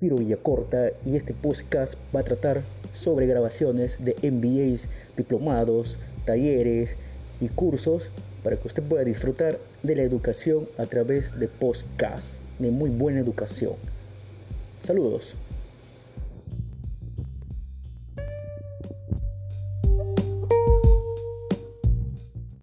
Piro Villacorta y este podcast va a tratar sobre grabaciones de MBAs, diplomados, talleres y cursos para que usted pueda disfrutar de la educación a través de podcast, de muy buena educación. Saludos.